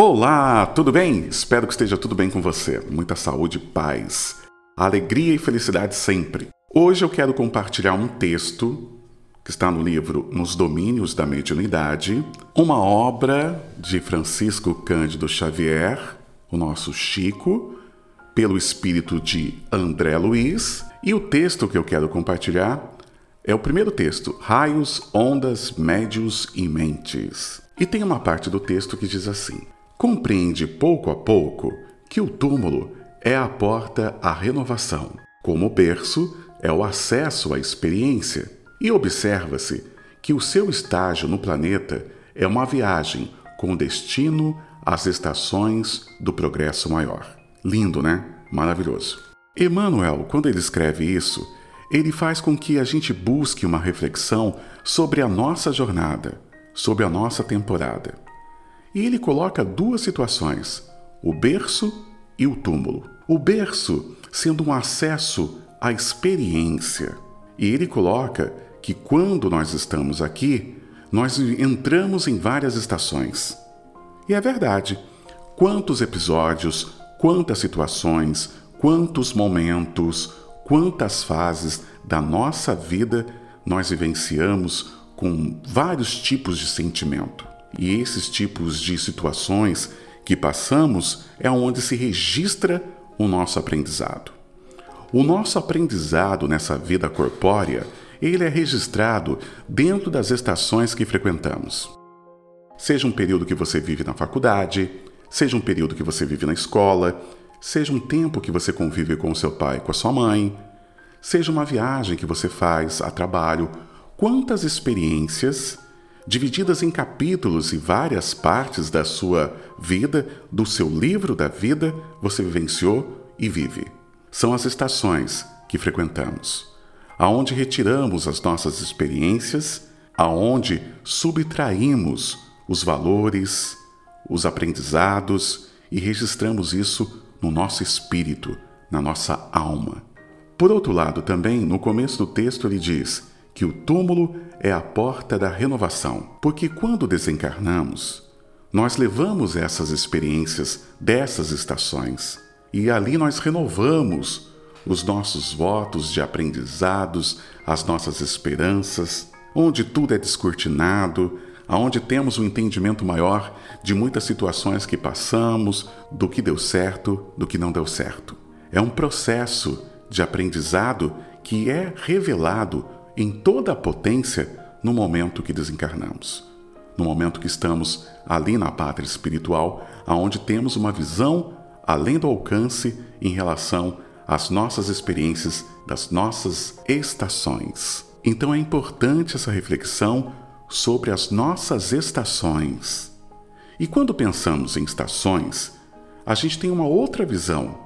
Olá, tudo bem? Espero que esteja tudo bem com você. Muita saúde, paz, alegria e felicidade sempre. Hoje eu quero compartilhar um texto que está no livro Nos Domínios da Mediunidade, uma obra de Francisco Cândido Xavier, o nosso Chico, pelo espírito de André Luiz, e o texto que eu quero compartilhar é o primeiro texto, Raios, Ondas, Médios e Mentes. E tem uma parte do texto que diz assim: compreende pouco a pouco que o túmulo é a porta à renovação, como o berço é o acesso à experiência, e observa-se que o seu estágio no planeta é uma viagem com destino às estações do progresso maior. Lindo, né? Maravilhoso. Emmanuel, quando ele escreve isso, ele faz com que a gente busque uma reflexão sobre a nossa jornada, sobre a nossa temporada. E ele coloca duas situações: o berço e o túmulo. O berço sendo um acesso à experiência. E ele coloca que quando nós estamos aqui, nós entramos em várias estações. E é verdade. Quantos episódios, quantas situações, quantos momentos, quantas fases da nossa vida nós vivenciamos com vários tipos de sentimento. E esses tipos de situações que passamos é onde se registra o nosso aprendizado. O nosso aprendizado nessa vida corpórea, ele é registrado dentro das estações que frequentamos. Seja um período que você vive na faculdade, seja um período que você vive na escola, seja um tempo que você convive com seu pai com a sua mãe, seja uma viagem que você faz a trabalho, quantas experiências divididas em capítulos e várias partes da sua vida, do seu livro da vida, você vivenciou e vive. São as estações que frequentamos, aonde retiramos as nossas experiências, aonde subtraímos os valores, os aprendizados e registramos isso no nosso espírito, na nossa alma. Por outro lado, também, no começo do texto, ele diz que o túmulo é a porta da renovação, porque quando desencarnamos, nós levamos essas experiências dessas estações e ali nós renovamos os nossos votos de aprendizados, as nossas esperanças, onde tudo é descortinado, aonde temos um entendimento maior de muitas situações que passamos, do que deu certo, do que não deu certo. É um processo de aprendizado que é revelado em toda a potência no momento que desencarnamos, no momento que estamos ali na pátria espiritual, aonde temos uma visão além do alcance em relação às nossas experiências das nossas estações. Então é importante essa reflexão sobre as nossas estações. E quando pensamos em estações, a gente tem uma outra visão,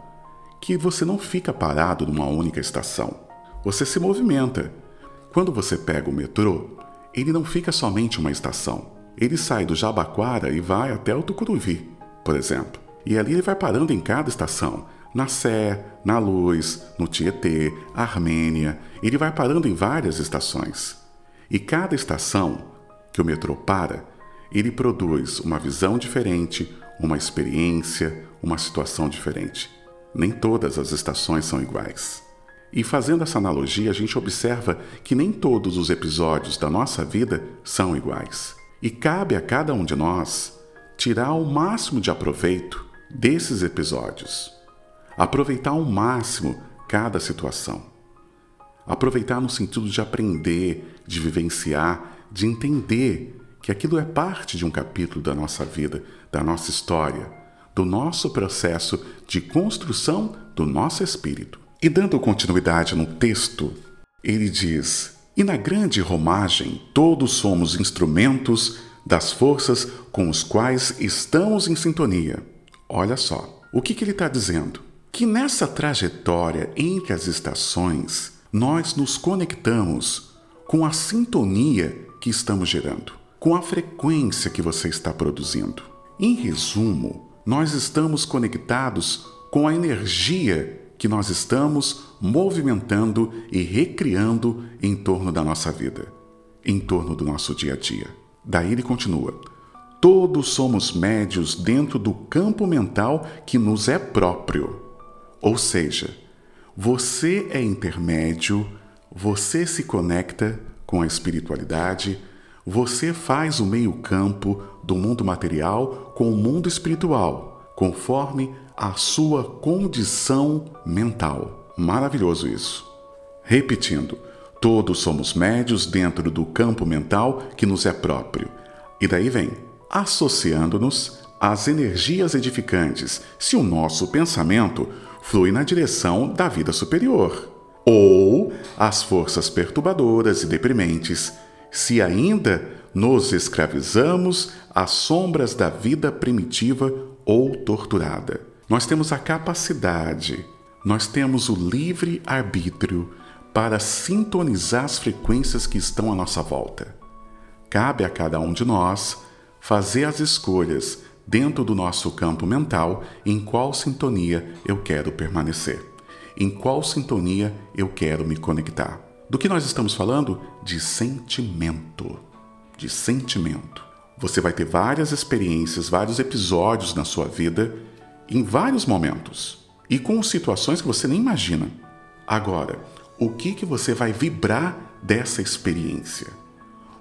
que você não fica parado numa única estação. Você se movimenta quando você pega o metrô, ele não fica somente uma estação. Ele sai do Jabaquara e vai até o Tucuruvi, por exemplo. E ali ele vai parando em cada estação. Na Sé, na Luz, no Tietê, Armênia. Ele vai parando em várias estações. E cada estação que o metrô para, ele produz uma visão diferente, uma experiência, uma situação diferente. Nem todas as estações são iguais. E fazendo essa analogia, a gente observa que nem todos os episódios da nossa vida são iguais. E cabe a cada um de nós tirar o máximo de aproveito desses episódios. Aproveitar ao máximo cada situação. Aproveitar no sentido de aprender, de vivenciar, de entender que aquilo é parte de um capítulo da nossa vida, da nossa história, do nosso processo de construção do nosso espírito. E dando continuidade no texto, ele diz: E na grande romagem todos somos instrumentos das forças com os quais estamos em sintonia. Olha só, o que, que ele está dizendo? Que nessa trajetória entre as estações, nós nos conectamos com a sintonia que estamos gerando, com a frequência que você está produzindo. Em resumo, nós estamos conectados com a energia que nós estamos movimentando e recriando em torno da nossa vida, em torno do nosso dia a dia. Daí ele continua: Todos somos médios dentro do campo mental que nos é próprio. Ou seja, você é intermédio, você se conecta com a espiritualidade, você faz o meio-campo do mundo material com o mundo espiritual, conforme a sua condição mental. Maravilhoso isso. Repetindo, todos somos médios dentro do campo mental que nos é próprio. E daí vem, associando-nos às energias edificantes, se o nosso pensamento flui na direção da vida superior, ou às forças perturbadoras e deprimentes, se ainda nos escravizamos às sombras da vida primitiva ou torturada. Nós temos a capacidade, nós temos o livre arbítrio para sintonizar as frequências que estão à nossa volta. Cabe a cada um de nós fazer as escolhas dentro do nosso campo mental em qual sintonia eu quero permanecer, em qual sintonia eu quero me conectar. Do que nós estamos falando? De sentimento. De sentimento. Você vai ter várias experiências, vários episódios na sua vida, em vários momentos e com situações que você nem imagina. Agora, o que que você vai vibrar dessa experiência?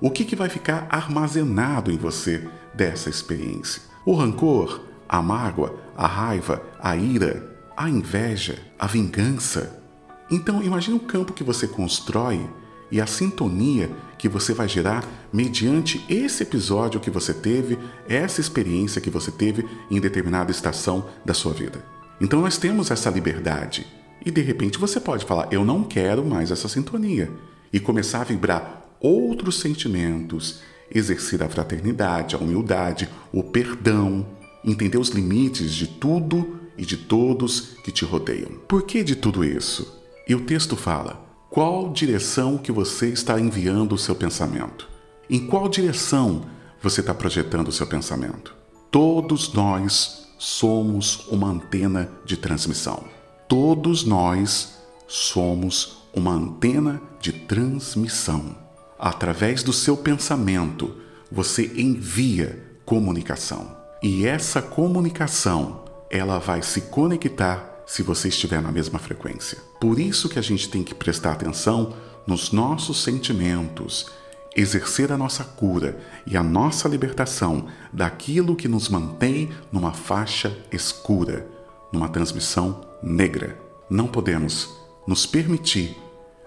O que que vai ficar armazenado em você dessa experiência? O rancor, a mágoa, a raiva, a ira, a inveja, a vingança. Então, imagine o campo que você constrói e a sintonia que você vai gerar mediante esse episódio que você teve, essa experiência que você teve em determinada estação da sua vida. Então nós temos essa liberdade. E de repente você pode falar: eu não quero mais essa sintonia. E começar a vibrar outros sentimentos, exercer a fraternidade, a humildade, o perdão, entender os limites de tudo e de todos que te rodeiam. Por que de tudo isso? E o texto fala: qual direção que você está enviando o seu pensamento? Em qual direção você está projetando o seu pensamento? Todos nós somos uma antena de transmissão. Todos nós somos uma antena de transmissão. Através do seu pensamento, você envia comunicação. E essa comunicação, ela vai se conectar se você estiver na mesma frequência. Por isso que a gente tem que prestar atenção nos nossos sentimentos, exercer a nossa cura e a nossa libertação daquilo que nos mantém numa faixa escura, numa transmissão negra. Não podemos nos permitir,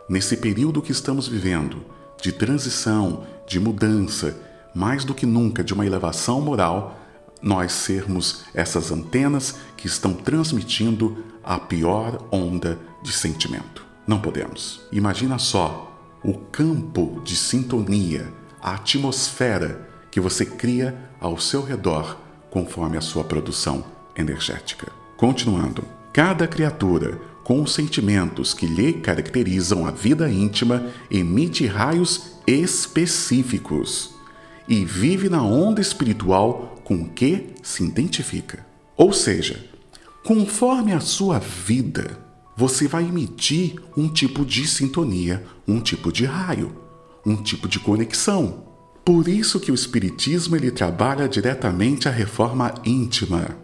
nesse período que estamos vivendo, de transição, de mudança, mais do que nunca de uma elevação moral, nós sermos essas antenas que estão transmitindo a pior onda de sentimento. Não podemos. Imagina só o campo de sintonia, a atmosfera que você cria ao seu redor conforme a sua produção energética. Continuando, cada criatura com os sentimentos que lhe caracterizam a vida íntima emite raios específicos e vive na onda espiritual com que se identifica. Ou seja, conforme a sua vida, você vai emitir um tipo de sintonia, um tipo de raio, um tipo de conexão. Por isso que o espiritismo ele trabalha diretamente a reforma íntima.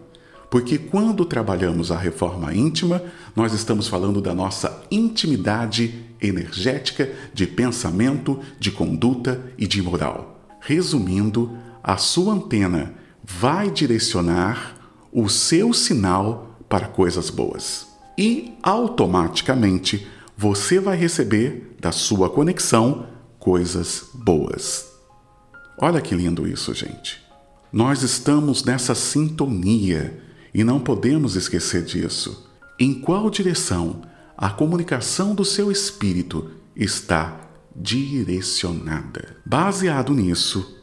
Porque quando trabalhamos a reforma íntima, nós estamos falando da nossa intimidade energética de pensamento, de conduta e de moral. Resumindo, a sua antena vai direcionar o seu sinal para coisas boas. E automaticamente você vai receber da sua conexão coisas boas. Olha que lindo isso, gente. Nós estamos nessa sintonia e não podemos esquecer disso. Em qual direção a comunicação do seu espírito está direcionada? Baseado nisso,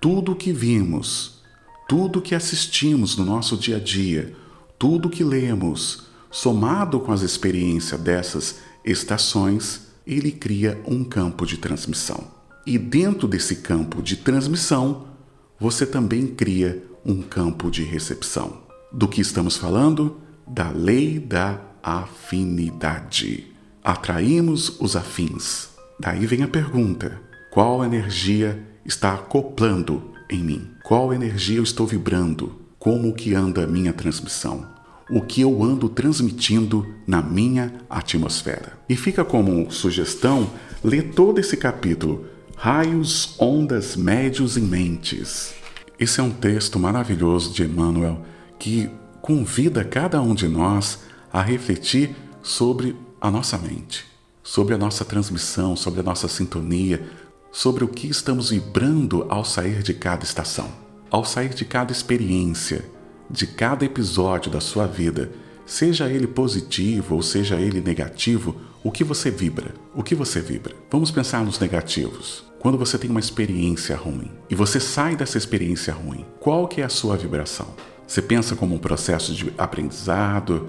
tudo o que vimos, tudo que assistimos no nosso dia a dia, tudo que lemos, somado com as experiências dessas estações, ele cria um campo de transmissão. E dentro desse campo de transmissão, você também cria um campo de recepção. Do que estamos falando? Da lei da afinidade. Atraímos os afins. Daí vem a pergunta: qual energia está acoplando em mim? Qual energia eu estou vibrando? Como que anda a minha transmissão? O que eu ando transmitindo na minha atmosfera? E fica como sugestão ler todo esse capítulo, Raios, Ondas, Médios e Mentes. Esse é um texto maravilhoso de Emmanuel que convida cada um de nós a refletir sobre a nossa mente, sobre a nossa transmissão, sobre a nossa sintonia, sobre o que estamos vibrando ao sair de cada estação, ao sair de cada experiência, de cada episódio da sua vida, seja ele positivo ou seja ele negativo, o que você vibra? O que você vibra? Vamos pensar nos negativos. Quando você tem uma experiência ruim e você sai dessa experiência ruim, qual que é a sua vibração? Você pensa como um processo de aprendizado?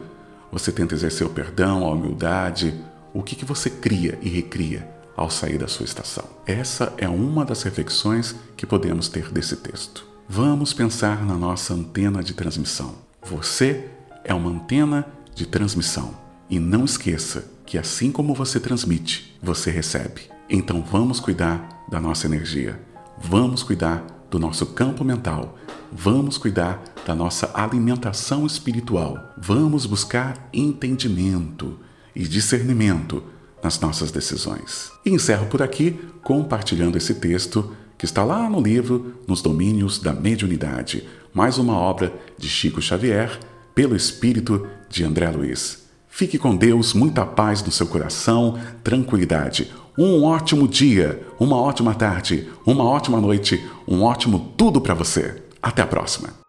Você tenta exercer o perdão, a humildade? O que, que você cria e recria ao sair da sua estação? Essa é uma das reflexões que podemos ter desse texto. Vamos pensar na nossa antena de transmissão. Você é uma antena de transmissão. E não esqueça que assim como você transmite, você recebe. Então vamos cuidar da nossa energia. Vamos cuidar do nosso campo mental. Vamos cuidar da nossa alimentação espiritual. Vamos buscar entendimento e discernimento nas nossas decisões. E encerro por aqui compartilhando esse texto que está lá no livro Nos Domínios da Mediunidade, mais uma obra de Chico Xavier, pelo espírito de André Luiz. Fique com Deus, muita paz no seu coração, tranquilidade. Um ótimo dia, uma ótima tarde, uma ótima noite, um ótimo tudo para você. Até a próxima.